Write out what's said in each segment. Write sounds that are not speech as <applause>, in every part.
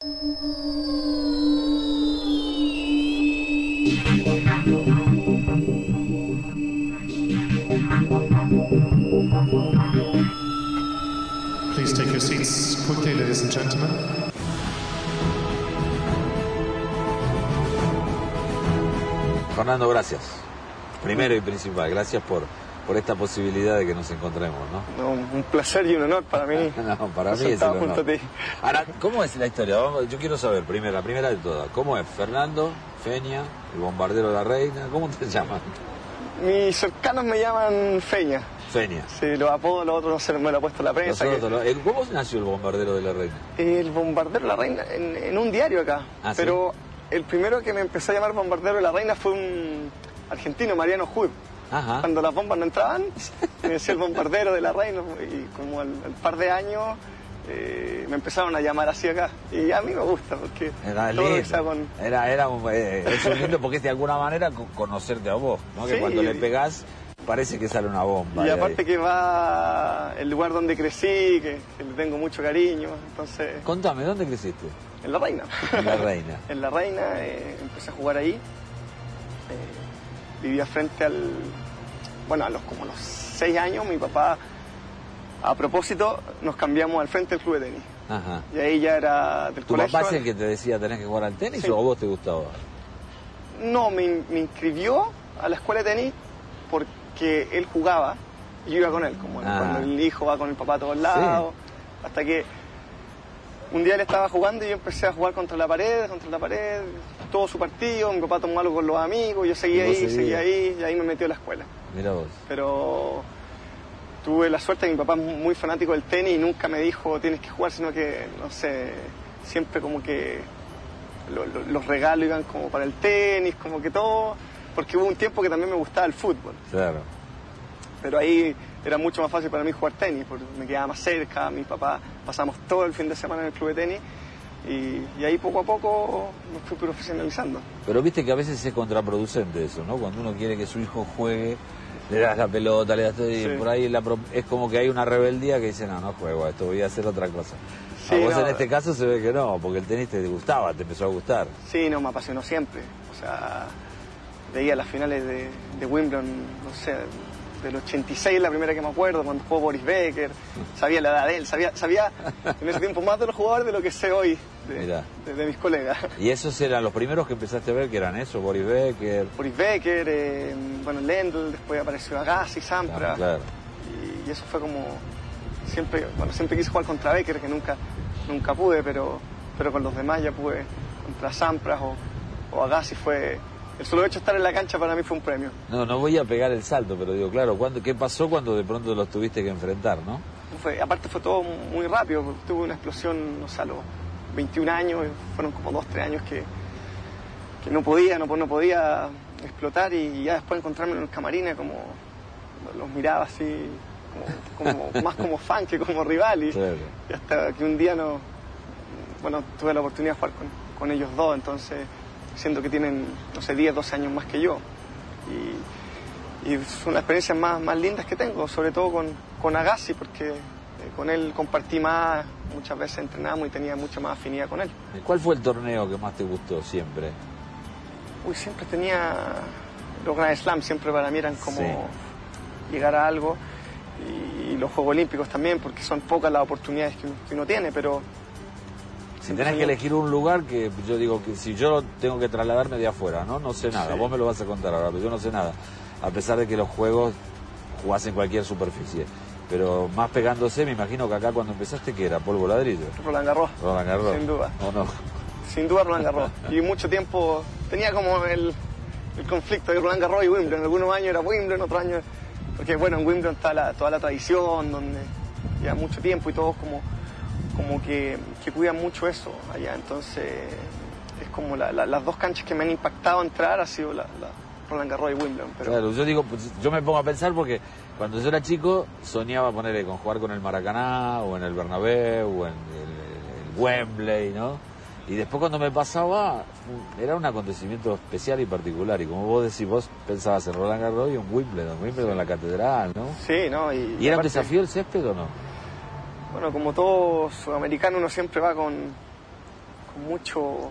Please take your seats quickly, ladies and gentlemen. Fernando, gracias. Primero y principal, gracias por, por esta posibilidad de que nos encontremos, ¿no? No, un placer y un honor para mí. <laughs> No, para mí es junto a ti. Ahora, ¿cómo es la historia? Vamos, yo quiero saber, primero, la primera de todas, ¿cómo es Fernando, Feña, el bombardero de la reina? ¿Cómo te <laughs> llaman? Mis cercanos me llaman Feña. Feña. Sí, los apodos, los otros no se me lo ha puesto la prensa. que- Nosotros el- ¿Cómo nació el bombardero de la reina? El bombardero de la reina, en, en un diario acá. Ah, ¿sí? Pero el primero que me empezó a llamar bombardero de la reina fue un argentino, Mariano Hood. Ajá. Cuando las bombas no entraban, me decía el bombardero de la reina. Y como al, al par de años eh, me empezaron a llamar así acá. Y a mí me gusta porque Era todo lindo. con... Era, era eh, es lindo porque es de alguna manera co- conocerte a vos, ¿no? Que Sí. cuando le pegás parece que sale una bomba. Y de aparte ahí. que va el lugar donde crecí, que, que le tengo mucho cariño, entonces Contame, ¿dónde creciste? en La Reina. En La Reina. <laughs> en La Reina eh, empecé a jugar ahí. Vivía frente al... Bueno, a los como los seis años mi papá, a propósito, nos cambiamos al frente del club de tenis. Ajá. Y ahí ya era del ¿Tu colegio. papá es el que te decía tenés que jugar al tenis Sí. o vos te gustaba? No, me, me inscribió a la escuela de tenis porque él jugaba y yo iba con él, como Ah. cuando el hijo va con el papá a todos lados. Hasta que un día él estaba jugando y yo empecé a jugar contra la pared, contra la pared, todo su partido, mi papá tomó algo con los amigos, yo seguía ahí, seguía ahí y ahí me metió a la escuela. Mira vos. Pero tuve la suerte de que mi papá es muy fanático del tenis y nunca me dijo tienes que jugar, sino que, no sé, siempre como que lo- lo- los regalos iban como para el tenis, como que todo, porque hubo un tiempo que también me gustaba el fútbol, Claro. pero ahí era mucho más fácil para mí jugar tenis, porque me quedaba más cerca, mi papá pasamos todo el fin de semana en el club de tenis y, y ahí poco a poco me fui profesionalizando. Pero viste que a veces es contraproducente eso, ¿no? Cuando uno quiere que su hijo juegue, le das la pelota, le das todo, y Sí. por ahí la es como que hay una rebeldía que dice, no, no juego a esto, voy a hacer otra cosa. Sí, a vos no. en este caso se ve que no, porque el tenis te gustaba, te empezó a gustar. Sí, no, me apasionó siempre. O sea, veía las finales de, de Wimbledon, no sé, del 86 la primera que me acuerdo, cuando jugó Boris Becker, sabía la edad de él, sabía, sabía en ese tiempo más de los jugadores de lo que sé hoy de, Mirá. de- de mis colegas. Y esos eran los primeros que empezaste a ver, que eran eso, Boris Becker. Boris Becker, eh, bueno, Lendl, después apareció Agassi, Sampras. Claro, claro. Y, y eso fue como, siempre, bueno, siempre quise jugar contra Becker, que nunca, nunca pude, pero, pero con los demás ya pude, contra Sampras o, o Agassi fue, el solo hecho de estar en la cancha para mí fue un premio. No, no voy a pegar el salto, pero digo, claro, ¿cuándo, ¿qué pasó cuando de pronto los tuviste que enfrentar, no? Fue, aparte fue todo muy rápido, porque tuve una explosión, no sé, a los 21 años, fueron como 2, 3 años que, que no podía, no, no podía explotar y ya después encontrarme en los camarines como los miraba así, como, como- <laughs> más como fan que como rival y, Claro. y hasta que un día no, bueno, tuve la oportunidad de jugar con, con ellos dos, entonces siento que tienen, no sé, 10, 12 años más que yo. Y, y son las experiencias más, más lindas que tengo, sobre todo con, con Agassi, porque eh, con él compartí más, muchas veces entrenamos y tenía mucha más afinidad con él. ¿Cuál fue el torneo que más te gustó siempre? Uy, siempre tenía los Grand Slam, siempre para mí eran como Sí. llegar a algo. Y, los Juegos Olímpicos también, porque son pocas las oportunidades que uno, que uno tiene, pero Si tenés que elegir un lugar que yo digo que si yo tengo que trasladarme de afuera, ¿no? No sé nada, Sí. vos me lo vas a contar ahora, pero yo no sé nada. A pesar de que los juegos jugás en cualquier superficie. Pero más pegándose, me imagino que acá cuando empezaste, que era? ¿Polvo ladrillo? Roland Garros, Roland Garros. Sin duda. ¿O no? sin duda Roland Garros. <laughs> Y mucho tiempo tenía como el, el conflicto de Roland Garros y Wimbledon. Algunos años era Wimbledon, otros años... Porque bueno, en Wimbledon está la- toda la tradición, donde lleva mucho tiempo y todos como, como que, que cuidan mucho eso allá. Entonces es como la- la- las dos canchas que me han impactado entrar ha sido la, la Roland Garros y Wimbledon. Pero Claro, yo digo, pues, yo me pongo a pensar porque cuando yo era chico soñaba ponerle con jugar con el Maracaná o en el Bernabéu o en el, el Wembley, ¿no? Y después cuando me pasaba, era un acontecimiento especial y particular. Y como vos decís, vos pensabas en Roland Garros y en Wimbledon, Wimbledon en la catedral, ¿no? sí, ¿no? Y, ¿Y era un desafío el césped o no? Bueno, como todo sudamericano uno siempre va con, con mucho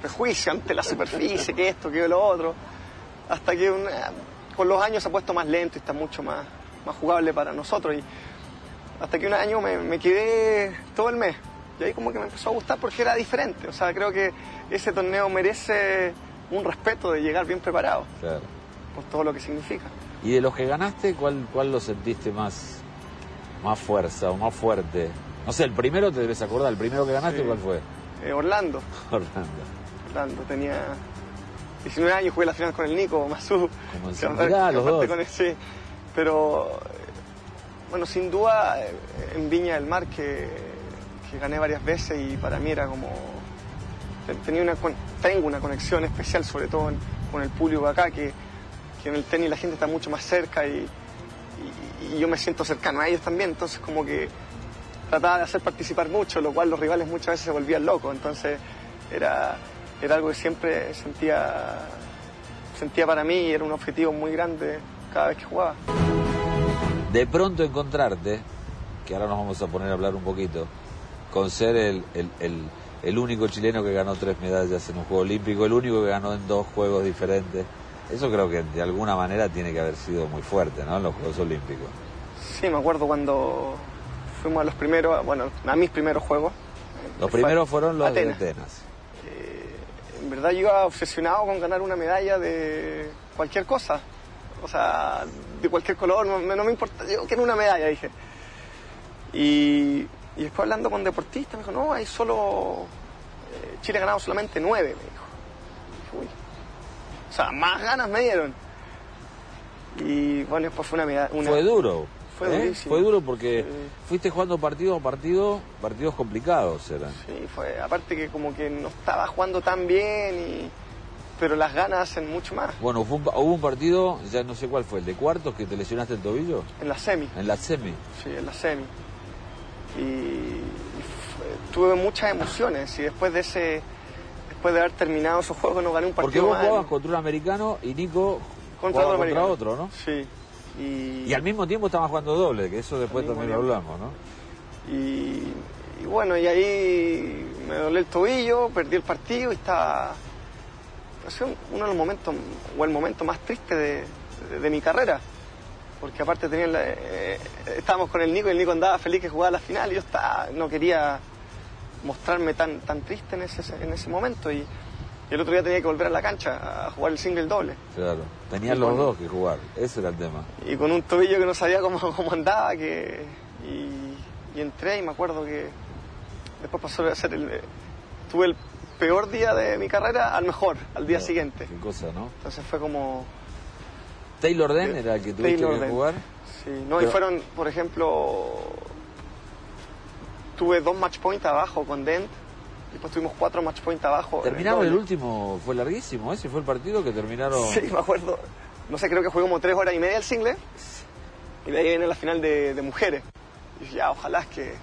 prejuicio ante la superficie, que esto, que lo otro, hasta que un- con los años se ha puesto más lento y está mucho más, más jugable para nosotros. Y hasta que un año me, me quedé todo el mes. Y ahí como que me empezó a gustar porque era diferente. O sea, creo que ese torneo merece un respeto de llegar bien preparado Claro. por todo lo que significa. Y de los que ganaste, ¿cuál, cuál lo sentiste más, más fuerza o más fuerte? No sé, el primero te debes acordar, el primero que ganaste, Sí. ¿cuál fue? Eh, Orlando, <laughs> Orlando. Orlando, tenía 19 años, jugué la final con el Nico, Mazú. Como que en aparte- Mirá, que los dos. con sí. Pero, bueno, sin duda, eh, en Viña del Mar, que, que gané varias veces y para mí era como... te- Tenía una, tengo una conexión especial, sobre todo en- con el público acá, que, que en el tenis la gente está mucho más cerca y, y- y yo me siento cercano a ellos también, entonces como que trataba de hacer participar mucho, lo cual los rivales muchas veces se volvían locos, entonces era, era algo que siempre sentía, sentía para mí y era un objetivo muy grande cada vez que jugaba. De pronto encontrarte, que ahora nos vamos a poner a hablar un poquito, con ser el, el- el- el único chileno que ganó tres medallas en un Juego Olímpico, el único que ganó en dos Juegos diferentes. Eso creo que de alguna manera tiene que haber sido muy fuerte, ¿no? En los Juegos Olímpicos. Sí, me acuerdo cuando fuimos a los primeros, bueno, a mis primeros juegos. Los primeros fueron los Atenas. de Atenas. En verdad yo iba obsesionado con ganar una medalla de cualquier cosa. O sea, de cualquier color, no, me- no me importa. Yo quiero una medalla, dije. Y, y después hablando con deportistas, me dijo, no, hay solo... eh, Chile ha ganado solamente nueve, me dijo. Dije, "Uy". O sea, más ganas me dieron. Y bueno, después fue una. Una, Fue duro. Fue ¿eh? durísimo. Fue duro porque Sí. fuiste jugando partido a partido, partidos complicados eran. Sí, fue, aparte que como que no estaba jugando tan bien, y, pero las ganas hacen mucho más. Bueno, fue un pa- hubo un partido, ya no sé cuál fue, el de cuartos que te lesionaste el tobillo, En la semi. en la semi. Sí, en la semi. Y, y fue- tuve muchas emociones y después de ese, después de haber terminado esos juegos no gané un Porque partido vos más. jugabas contra un americano y Nico contra otro contra otro, ¿no? Sí. Y, Y al mismo tiempo estaban jugando doble, que eso después también lo hablamos, ¿no? y, y bueno, y ahí me dolé el tobillo, perdí el partido y estaba... Ha sido uno de los momentos, o el momento más triste de, de- de mi carrera. Porque aparte tenía la- eh, estábamos con el Nico y el Nico andaba feliz que jugaba la final y yo estaba, no quería mostrarme tan, tan triste en ese, en ese momento. Y, y el otro día tenía que volver a la cancha a jugar el single doble. Claro. Tenían los con- dos que jugar, ese era el tema. y con un tobillo que no sabía cómo, <laughs> cómo andaba que y, y entré y me acuerdo que después pasó a ser el tuve el peor día de mi carrera al mejor al día siguiente Qué cosa, ¿no? entonces fue como Taylor Den era el que tuviste Taylor que Den. jugar. sí no y fueron por ejemplo tuve dos match point abajo con Dent y después tuvimos cuatro match point abajo Terminaron el último, fue larguísimo, ese fue el partido que terminaron. Sí, me acuerdo. No sé, creo que jugué como tres horas y media el single. Y de ahí viene la final de, de mujeres. Y dije, ya, ojalá es que,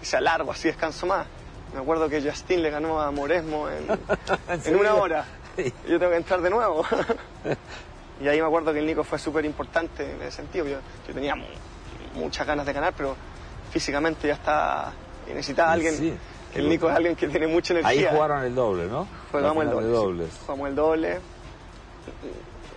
que sea largo, así descanso más. Me acuerdo que Justin le ganó a Moresmo en, <laughs> en una hora. Sí. Y yo tengo que entrar de nuevo. <laughs> y ahí me acuerdo que el Nico fue súper importante en ese sentido. Yo, yo tenía mu- muchas ganas de ganar, pero físicamente ya está... Y necesitaba a Y alguien... sí, el Nico es alguien que tiene mucha energía. Ahí jugaron el doble, ¿no? Jugamos el doble. sí. dobles. Jugamos el doble.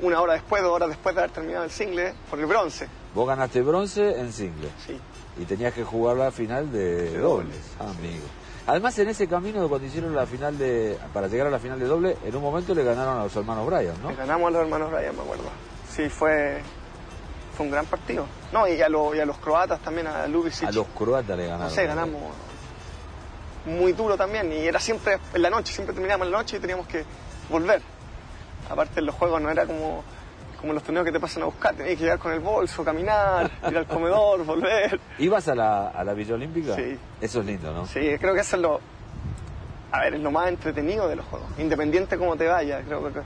Una hora después, dos horas después de haber terminado el single, por el bronce. Vos ganaste bronce en single Sí. y tenías que jugar la final de, De dobles. dobles. Ah, amigo. Además, en ese camino cuando hicieron la final de. para llegar a la final de doble, en un momento le ganaron a los hermanos Bryan, ¿no? Le ganamos a los hermanos Ryan, me acuerdo. Sí, fue, fue un gran partido. No, y a, los- y a los croatas también, a Lubicic. A los croatas le ganaron. No sé, ganamos muy duro también. Y era siempre en la noche, siempre terminábamos en la noche y teníamos que volver. Aparte en los juegos no era como, como los torneos que te pasan a buscar, tenías que llegar con el bolso, caminar, <laughs> ir al comedor, volver. ¿Ibas a la, a la Villa Olímpica? Sí. Eso es lindo, ¿no? Sí, creo que eso es lo. A ver, es lo más entretenido de los juegos. Independiente cómo te vaya, creo que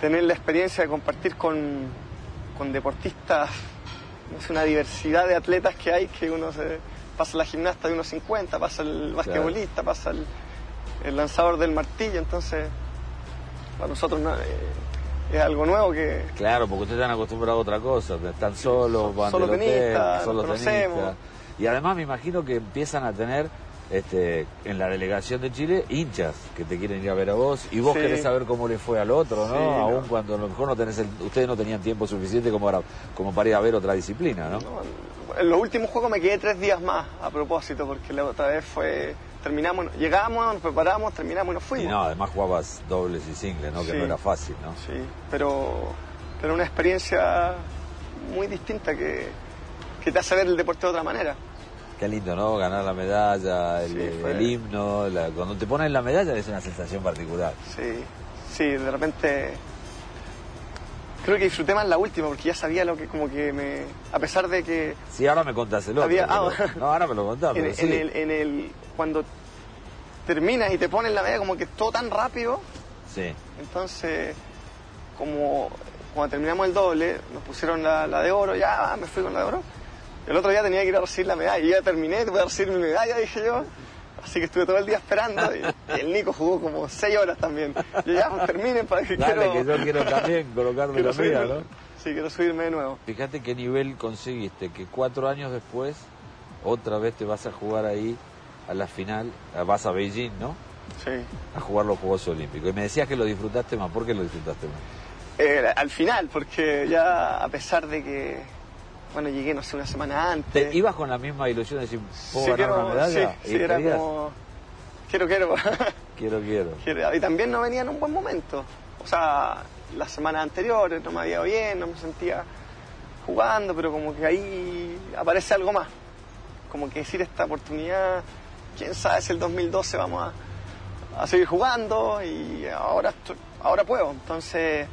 tener la experiencia de compartir con, con deportistas, sé, una diversidad de atletas que hay, que uno se pasa la gimnasta de unos 50, pasa el basquetbolista, pasa el, el lanzador del martillo, entonces para nosotros no, eh, es algo nuevo que Claro, porque ustedes están acostumbrados a otra cosa, están solos, van Solo tenistas, solo tenistas. Y además me imagino que empiezan a tener este, en la delegación de Chile hinchas que te quieren ir a ver a vos y vos Sí. querés saber cómo le fue al otro, ¿no? Sí, no. Aún cuando a lo mejor no tenés el- ustedes no tenían tiempo suficiente como para, como para ir a ver otra disciplina, ¿no? No, En los últimos juegos me quedé tres días más a propósito, porque la otra vez fue. Terminamos, llegamos, nos preparamos, terminamos y nos Y fuimos. no, además jugabas dobles y singles, ¿no? Que no era fácil, ¿no? Sí, pero, pero una experiencia muy distinta que, que te hace ver el deporte de otra manera. Qué lindo, ¿no? Ganar la medalla, el, Sí, fue- el himno, la- cuando te ponen la medalla es una sensación particular. Sí, sí, de repente creo que disfruté más la última porque ya sabía lo que como que me a pesar de que Sí, ahora me contás el otro. Había- pero- ah, no, ahora me lo contás, en, en el, en el cuando terminas y te ponen la medalla como que todo tan rápido Sí. entonces como cuando terminamos el doble nos pusieron la, la de oro ya me fui con la de oro el otro día tenía que ir a recibir la medalla y ya terminé voy a recibir mi medalla dije yo así que estuve todo el día esperando y, el Nico jugó como seis horas también yo ya pues, terminen para que Dale, quiero que yo quiero también colocarme quiero la mía, subirme- ¿no? sí quiero subirme de nuevo Fíjate qué nivel conseguiste, que cuatro años después otra vez te vas a jugar ahí a la final, ah, vas a Beijing, ¿no? sí A jugar los Juegos Olímpicos. Y me decías que lo disfrutaste más. ¿Por qué lo disfrutaste más? Eh, al final, porque ya a pesar de que, bueno, llegué, no sé, una semana antes. ¿Te ibas con la misma ilusión de decir, ¿puedo Sí, ganar quiero- una medalla? Sí, sí, era querías, como, quiero, quiero. <laughs> quiero, quiero. Quiero- Y también no venía en un buen momento. O sea, las semanas anteriores no me había ido bien, no me sentía jugando, pero como que ahí aparece algo más. Como que decir esta oportunidad, quién sabe si el 2012 vamos a, a seguir jugando y ahora, ahora puedo. Entonces,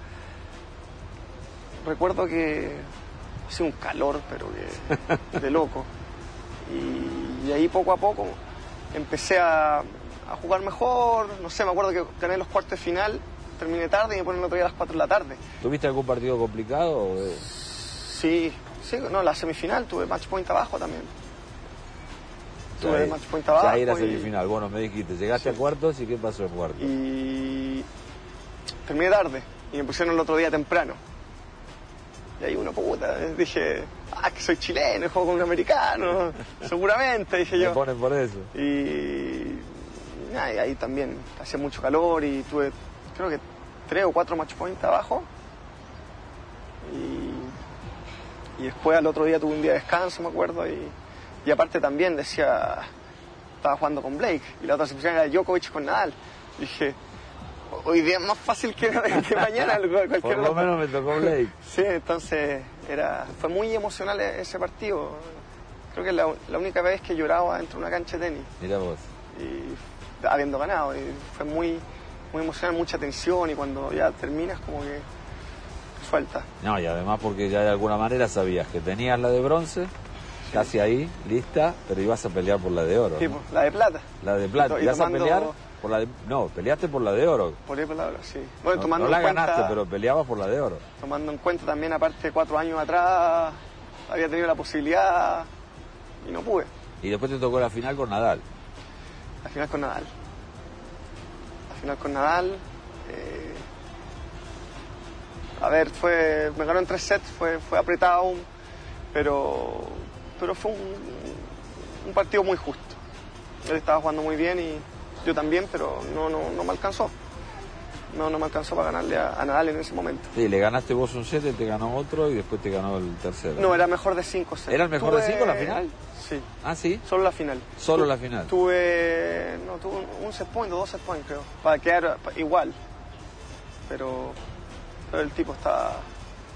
recuerdo que hacía un calor, pero que de loco. Y, y ahí poco a poco empecé a, a jugar mejor. No sé, me acuerdo que gané los cuartos de final, terminé tarde y me ponen el otro día a las 4 de la tarde. ¿Tuviste algún partido complicado? o de- Sí, sí, no, la semifinal tuve match point abajo también. Tuve Ya, match point ya abajo. era y- semifinal. Bueno, me dijiste, llegaste Sí. a cuartos y ¿qué pasó en cuartos? Y terminé tarde y me pusieron el otro día temprano. Y ahí uno, puta, dije, ah, que soy chileno, juego con un americano, <laughs> seguramente, dije Me yo. ponen por eso. Y, y ahí también hacía mucho calor y tuve, creo que tres o cuatro match points abajo. Y, y después al otro día tuve un día de descanso, me acuerdo. Y, y aparte también decía, estaba jugando con Blake y la otra sección era Djokovic con Nadal. dije, hoy día es más fácil que, <laughs> que mañana. cualquier Por lo otra". menos me tocó Blake. <laughs> Sí, entonces era, fue muy emocional ese partido. Creo que es la, la única vez que lloraba dentro de una cancha de tenis Mira vos. y habiendo ganado. Y fue muy, muy emocional, mucha tensión y cuando ya terminas como que suelta. No, y además porque ya de alguna manera sabías que tenías la de bronce, casi ahí, lista, pero ibas a pelear por la de oro. Sí, ¿no? la de plata. La de plata. Y ¿Ibas a pelear por la de... No, peleaste por la de oro. Por ahí palabra, sí. Bueno, No, tomando no la en cuenta, ganaste, pero peleabas por la de oro. tomando en cuenta también, aparte, cuatro años atrás había tenido la posibilidad y no pude. Y después te tocó la final con Nadal. La final con Nadal. La final con Nadal. eh, a ver, fue, me ganó en tres sets, fue, fue apretado aún, pero, pero fue un, un partido muy justo. Él estaba jugando muy bien y yo también, pero no, no, no me alcanzó. No, no me alcanzó para ganarle a, a Nadal en ese momento. Sí, le ganaste vos un set, te ganó otro y después te ganó el tercero. No, era mejor de cinco sets. ¿Era el mejor de cinco la final? Sí, Ah, sí. solo la final. Solo Tu- la final. Tuve, no, tuve un, un set point o dos set point creo, para quedar igual. Pero, pero el tipo está...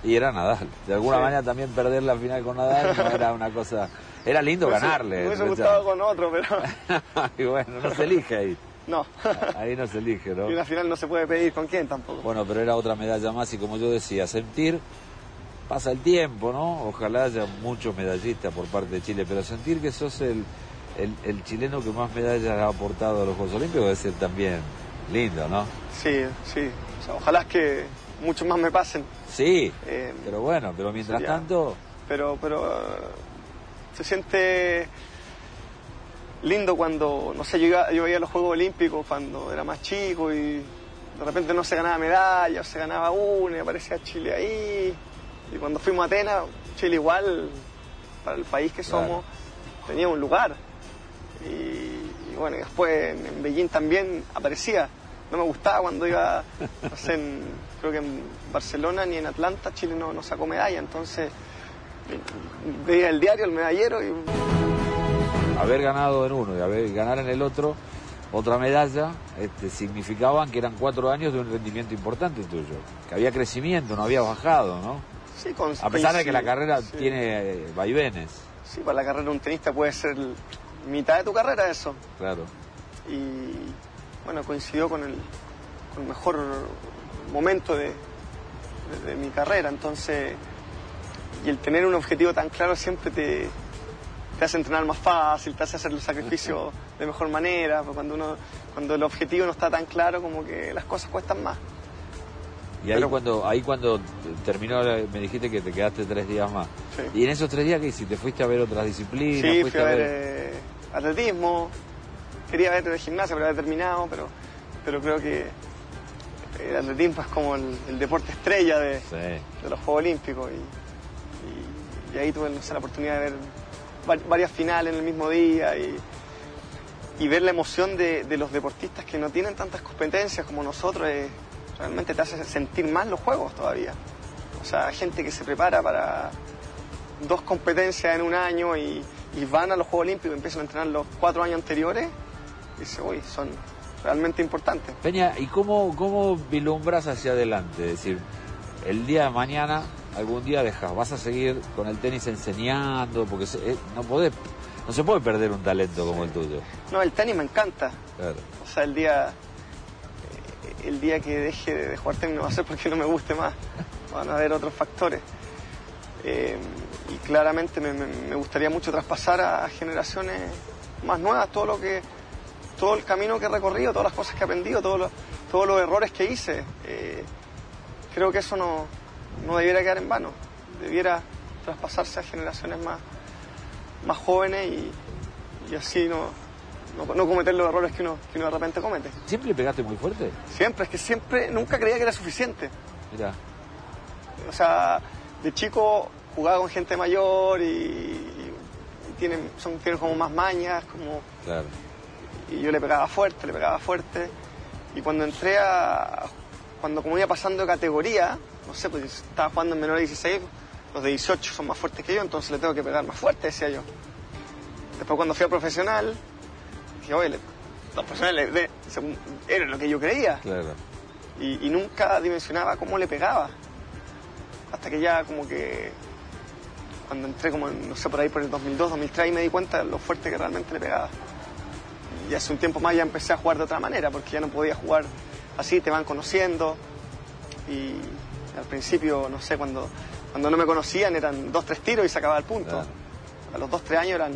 Y era Nadal. De alguna Sí. manera también perder la final con Nadal no era una cosa... Era lindo hubiese- ganarle. Me hubiese gustado con otro, pero <laughs> y bueno, no se elige ahí. no. <laughs> Ahí no se elige, ¿no? y una final no se puede pedir con quién tampoco. Bueno, pero era otra medalla más y como yo decía, sentir, pasa el tiempo, ¿no? Ojalá haya muchos medallistas por parte de Chile, pero sentir que sos el, el, el chileno que más medallas ha aportado a los Juegos Olímpicos debe ser también lindo, ¿no? Sí, sí. O sea, ojalá es que muchos más me pasen. Sí, Eh, pero bueno, pero mientras sería- tanto, pero pero eh, se siente lindo cuando, no sé, yo, iba- yo veía los Juegos Olímpicos cuando era más chico y de repente no se ganaba medalla, o se ganaba una y aparecía Chile ahí. Y cuando fuimos a Atenas, Chile igual, para el país que Claro. somos, tenía un lugar. Y, y bueno, y después en, en Beijing también aparecía. No me gustaba cuando iba, no sé, en- creo que en Barcelona ni en Atlanta, Chile no, no sacó medalla, entonces veía el diario, el medallero y Haber ganado en uno y haber ganar en el otro otra medalla este, significaban que eran cuatro años de un rendimiento importante tuyo, que había crecimiento, no había bajado, ¿no? sí, con, A pesar de que la carrera sí. tiene eh, vaivenes, Sí, para la carrera de un tenista puede ser mitad de tu carrera eso. claro. y bueno, coincidió con el, con el mejor momento de, de- de mi carrera, entonces, y el tener un objetivo tan claro siempre te, te hace entrenar más fácil, te hace hacer los sacrificios de mejor manera, porque cuando uno, cuando el objetivo no está tan claro, como que las cosas cuestan más. Y ahí Pero- cuando ahí cuando terminó, me dijiste que te quedaste tres días más. Sí. Y en esos tres días, ¿qué hiciste? ¿Fuiste a ver otras disciplinas? Sí, ¿Fuiste fui a ver eh, atletismo, quería ver de gimnasia, pero había terminado, pero, pero creo que el atletismo es como el, el deporte estrella de, Sí. de los Juegos Olímpicos y, y- ahí tuve la oportunidad de ver va- varias finales en el mismo día y, y ver la emoción de, de los deportistas que no tienen tantas competencias como nosotros eh, realmente te hace sentir más los Juegos todavía. O sea, gente que se prepara para dos competencias en un año y, y van a los Juegos Olímpicos y empiezan a entrenar los cuatro años anteriores dice, uy, son realmente importantes. Peña, ¿y cómo, cómo vislumbras hacia adelante? Es decir, el día de mañana, algún día dejas, vas a seguir con el tenis enseñando, porque se- eh, no podés, no se puede perder un talento como el tuyo. No, el tenis me encanta. Claro. O sea, el día, eh, el día que deje de jugar tenis no va a ser porque no me guste más. Van a haber otros factores. Eh, y claramente me, me- me gustaría mucho traspasar a generaciones más nuevas todo lo que, todo el camino que he recorrido, todas las cosas que he aprendido, todos los, todos los errores que hice. Eh, creo que eso no, no debiera quedar en vano. Debiera traspasarse a generaciones más, más jóvenes y, y así no, no, no cometer los errores que uno, que uno de repente comete. ¿Siempre le pegaste muy fuerte? Siempre, es que siempre, nunca creía que era suficiente. Mira, O sea, de chico jugaba con gente mayor y, y tienen, son, tienen como más mañas, como, claro. y yo le pegaba fuerte, le pegaba fuerte. Y cuando entré a, cuando como iba pasando de categoría, no sé, pues estaba jugando en menor de 16, los de 18 son más fuertes que yo, entonces le tengo que pegar más fuerte, decía yo. Después cuando fui a profesional, dije, oye, los profesionales era lo que yo creía. Claro. y, y nunca dimensionaba cómo le pegaba. Hasta que ya como que cuando entré como, en, no sé, por ahí por el 2002, 2003, ahí me di cuenta de lo fuerte que realmente le pegaba. Y hace un tiempo más ya empecé a jugar de otra manera, porque ya no podía jugar así, te van conociendo. Y al principio, no sé, cuando, cuando no me conocían eran dos, tres tiros y se acababa el punto. Claro. A los dos, tres años eran,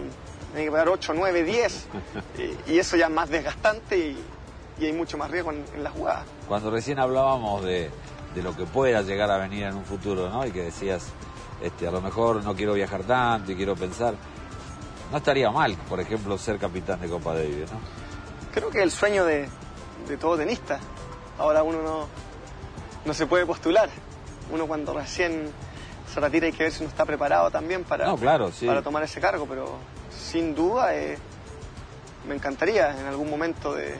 tenía que 8, 9, 10. y, y eso ya es más desgastante y, y hay mucho más riesgo en, en la jugada. Cuando recién hablábamos de, de lo que pueda llegar a venir en un futuro, ¿no? Y que decías, este, a lo mejor no quiero viajar tanto y quiero pensar. No estaría mal, por ejemplo, ser capitán de Copa Davis, ¿no? Creo que el sueño de, de todo tenista. Ahora uno no, no se puede postular. Uno cuando recién se retira hay que ver si uno está preparado también para, No, claro, sí. para tomar ese cargo, pero sin duda eh, me encantaría en algún momento de,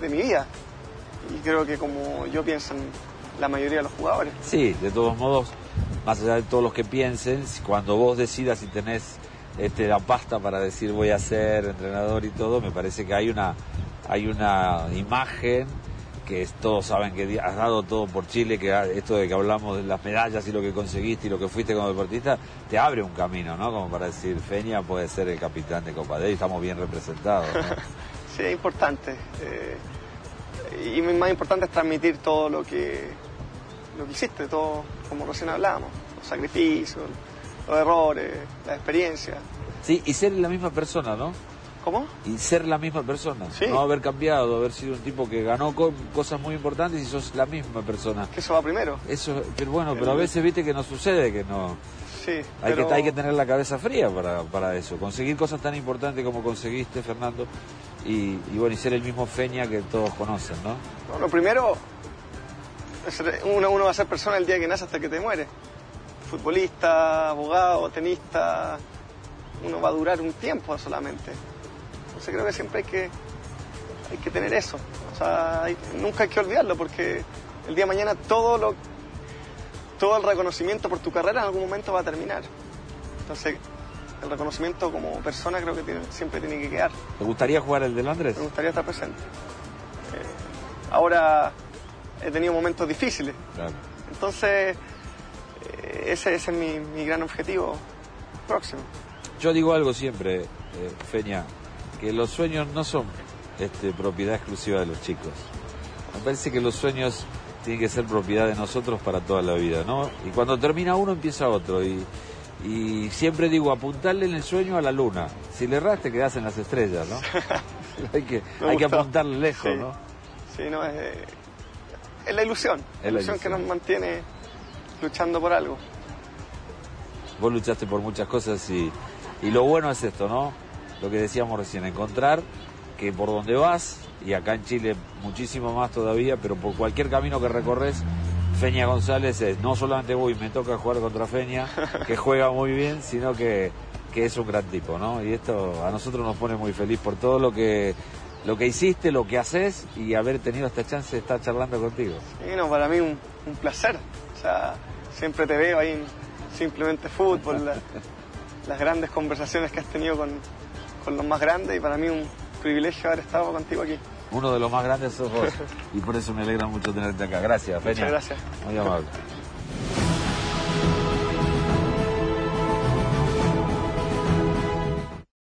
de mi vida. Y creo que como yo pienso en la mayoría de los jugadores. Sí, de todos modos, más allá de todos los que piensen, cuando vos decidas si tenés este, la pasta para decir voy a ser entrenador y todo, me parece que hay una, hay una imagen que todos saben que has dado todo por Chile, que esto de que hablamos de las medallas y lo que conseguiste y lo que fuiste como deportista, te abre un camino, ¿no? Como para decir, Feña puede ser el capitán de Copa Davis, estamos bien representados, ¿no? <laughs> Sí, es importante. eh, y más importante es transmitir todo lo que, lo que hiciste, todo como recién hablábamos, los sacrificios, los errores, la experiencia. Sí, y ser la misma persona, ¿no? ¿Cómo? y ser la misma persona. Sí. No haber cambiado, haber sido un tipo que ganó co- cosas muy importantes y sos la misma persona. Que eso va primero. Eso, pero bueno, pero a veces viste que no sucede, que no. Sí, Hay, pero que, hay que tener la cabeza fría para, para eso. Conseguir cosas tan importantes como conseguiste, Fernando, y, y bueno, y ser el mismo Feña que todos conocen, ¿no? no, lo primero, uno, uno va a ser persona el día que nace hasta que te muere. Futbolista, abogado, tenista, uno va a durar un tiempo solamente. Entonces creo que siempre hay que, hay que tener eso. O sea, hay- nunca hay que olvidarlo porque el día de mañana todo lo todo el reconocimiento por tu carrera en algún momento va a terminar. Entonces, el reconocimiento como persona creo que tiene- siempre tiene que quedar. ¿Te gustaría jugar el de Londres? Me gustaría estar presente. Eh, ahora he tenido momentos difíciles, Claro. entonces eh, ese, ese es mi, mi gran objetivo próximo. Yo digo algo siempre, eh, Feña, que los sueños no son este, propiedad exclusiva de los chicos. Me parece que los sueños tienen que ser propiedad de nosotros para toda la vida, ¿no? Y cuando termina uno empieza otro. Y, y siempre digo, apuntarle en el sueño a la luna. Si le erras te quedás en las estrellas, ¿no? <laughs> hay que, hay que gustó. apuntarle lejos, Sí. ¿no? Sí, no, es, es la ilusión, Es la ilusión que nos mantiene luchando por algo. Vos luchaste por muchas cosas y, y lo bueno es esto, ¿no? Lo que decíamos recién, encontrar que por donde vas, y acá en Chile muchísimo más todavía, pero por cualquier camino que recorres, Feña González es, no solamente voy, me toca jugar contra Feña, <laughs> que juega muy bien, sino que, que es un gran tipo, ¿no? Y esto a nosotros nos pone muy feliz por todo lo que, lo que hiciste, lo que haces y haber tenido esta chance de estar charlando contigo. Y no, para mí un, un placer. O sea, siempre te veo ahí en simplemente fútbol, la- <laughs> las grandes conversaciones que has tenido con, con los más grandes y para mí un privilegio haber estado contigo aquí. Uno de los más grandes sos vos <laughs> y por eso me alegra mucho tenerte acá. Gracias. Muchas gracias. Muy amable.